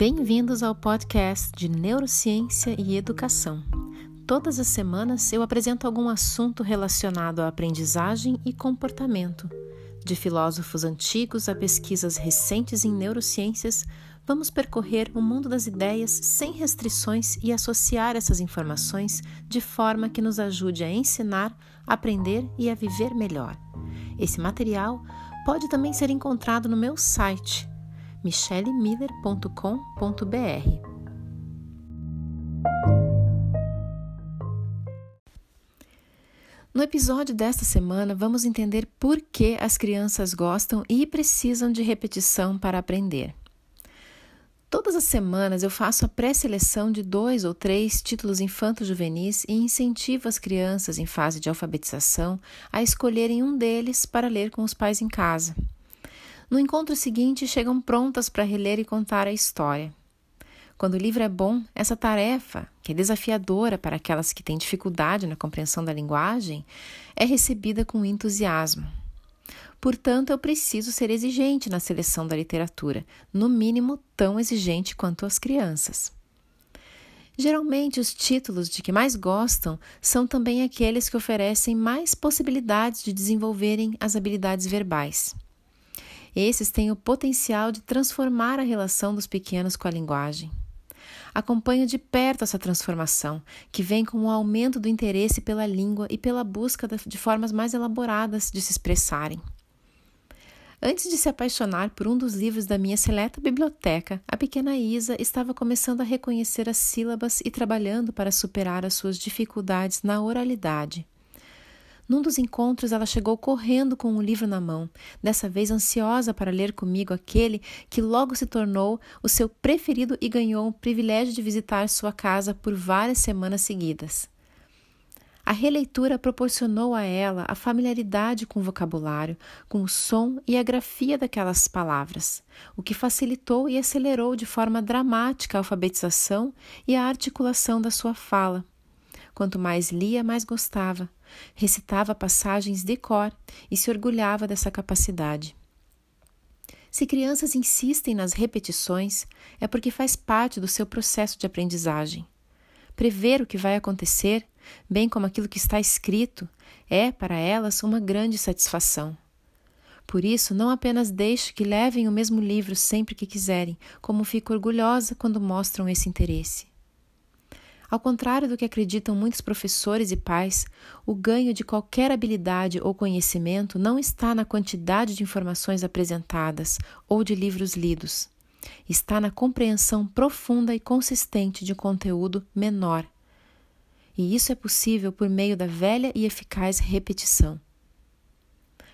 Bem-vindos ao podcast de Neurociência e Educação. Todas as semanas eu apresento algum assunto relacionado à aprendizagem e comportamento. De filósofos antigos a pesquisas recentes em neurociências, vamos percorrer o mundo das ideias sem restrições e associar essas informações de forma que nos ajude a ensinar, aprender e a viver melhor. Esse material pode também ser encontrado no meu site michellemiller.com.br. No episódio desta semana, vamos entender por que as crianças gostam e precisam de repetição para aprender. Todas as semanas eu faço a pré-seleção de dois ou três títulos infanto-juvenis e incentivo as crianças em fase de alfabetização a escolherem um deles para ler com os pais em casa. No encontro seguinte, chegam prontas para reler e contar a história. Quando o livro é bom, essa tarefa, que é desafiadora para aquelas que têm dificuldade na compreensão da linguagem, é recebida com entusiasmo. Portanto, eu preciso ser exigente na seleção da literatura, no mínimo tão exigente quanto as crianças. Geralmente, os títulos de que mais gostam são também aqueles que oferecem mais possibilidades de desenvolverem as habilidades verbais. Esses têm o potencial de transformar a relação dos pequenos com a linguagem. Acompanho de perto essa transformação, que vem com o aumento do interesse pela língua e pela busca de formas mais elaboradas de se expressarem. Antes de se apaixonar por um dos livros da minha seleta biblioteca, a pequena Isa estava começando a reconhecer as sílabas e trabalhando para superar as suas dificuldades na oralidade. Num dos encontros, ela chegou correndo com um livro na mão, dessa vez ansiosa para ler comigo aquele que logo se tornou o seu preferido e ganhou o privilégio de visitar sua casa por várias semanas seguidas. A releitura proporcionou a ela a familiaridade com o vocabulário, com o som e a grafia daquelas palavras, o que facilitou e acelerou de forma dramática a alfabetização e a articulação da sua fala. Quanto mais lia, mais gostava recitava passagens de cor e se orgulhava dessa capacidade. Se crianças insistem nas repetições, é porque faz parte do seu processo de aprendizagem. Prever o que vai acontecer, bem como aquilo que está escrito, é, para elas, uma grande satisfação. Por isso, não apenas deixe que levem o mesmo livro sempre que quiserem, como fico orgulhosa quando mostram esse interesse. Ao contrário do que acreditam muitos professores e pais, o ganho de qualquer habilidade ou conhecimento não está na quantidade de informações apresentadas ou de livros lidos. Está na compreensão profunda e consistente de um conteúdo menor. E isso é possível por meio da velha e eficaz repetição.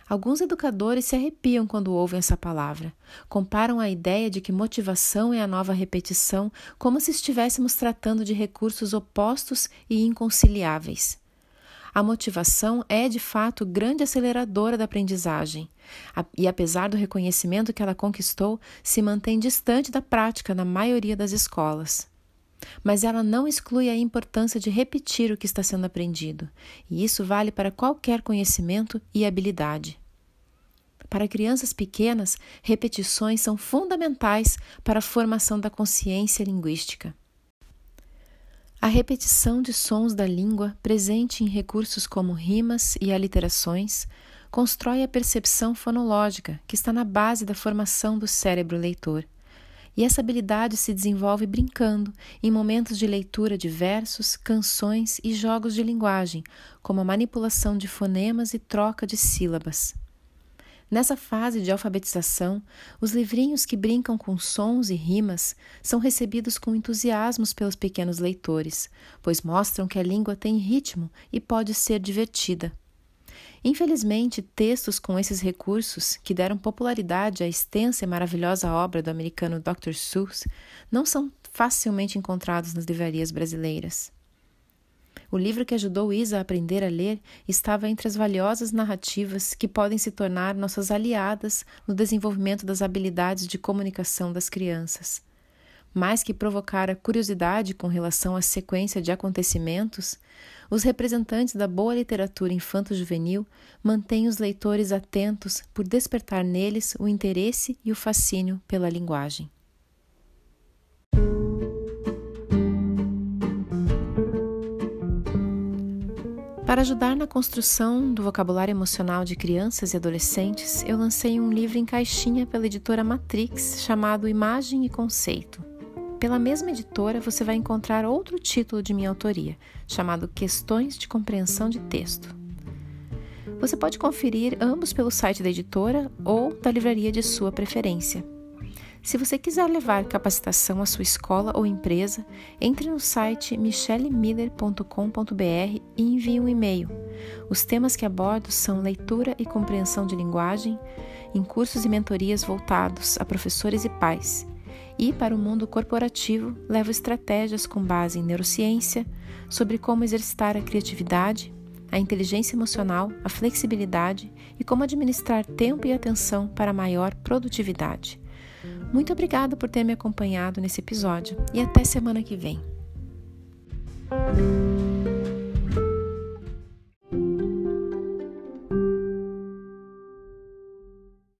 Alguns educadores se arrepiam quando ouvem essa palavra. Comparam a ideia de que motivação é a nova repetição como se estivéssemos tratando de recursos opostos e inconciliáveis. A motivação é, de fato, grande aceleradora da aprendizagem, e apesar do reconhecimento que ela conquistou, se mantém distante da prática na maioria das escolas. Mas ela não exclui a importância de repetir o que está sendo aprendido, e isso vale para qualquer conhecimento e habilidade. Para crianças pequenas, repetições são fundamentais para a formação da consciência linguística. A repetição de sons da língua, presente em recursos como rimas e aliterações, constrói a percepção fonológica, que está na base da formação do cérebro leitor. E essa habilidade se desenvolve brincando, em momentos de leitura de versos, canções e jogos de linguagem, como a manipulação de fonemas e troca de sílabas. Nessa fase de alfabetização, os livrinhos que brincam com sons e rimas são recebidos com entusiasmos pelos pequenos leitores, pois mostram que a língua tem ritmo e pode ser divertida. Infelizmente, textos com esses recursos, que deram popularidade à extensa e maravilhosa obra do americano Dr. Seuss, não são facilmente encontrados nas livrarias brasileiras. O livro que ajudou Isa a aprender a ler estava entre as valiosas narrativas que podem se tornar nossas aliadas no desenvolvimento das habilidades de comunicação das crianças. Mais que provocara curiosidade com relação à sequência de acontecimentos, os representantes da boa literatura infanto-juvenil mantêm os leitores atentos por despertar neles o interesse e o fascínio pela linguagem. Para ajudar na construção do vocabulário emocional de crianças e adolescentes, eu lancei um livro em caixinha pela editora Matrix chamado Imagem e Conceito. Pela mesma editora, você vai encontrar outro título de minha autoria, chamado Questões de Compreensão de Texto. Você pode conferir ambos pelo site da editora ou da livraria de sua preferência. Se você quiser levar capacitação à sua escola ou empresa, entre no site michellemiller.com.br e envie um e-mail. Os temas que abordo são leitura e compreensão de linguagem, em cursos e mentorias voltados a professores e pais. E para o mundo corporativo, levo estratégias com base em neurociência sobre como exercitar a criatividade, a inteligência emocional, a flexibilidade e como administrar tempo e atenção para maior produtividade. Muito obrigada por ter me acompanhado nesse episódio e até semana que vem.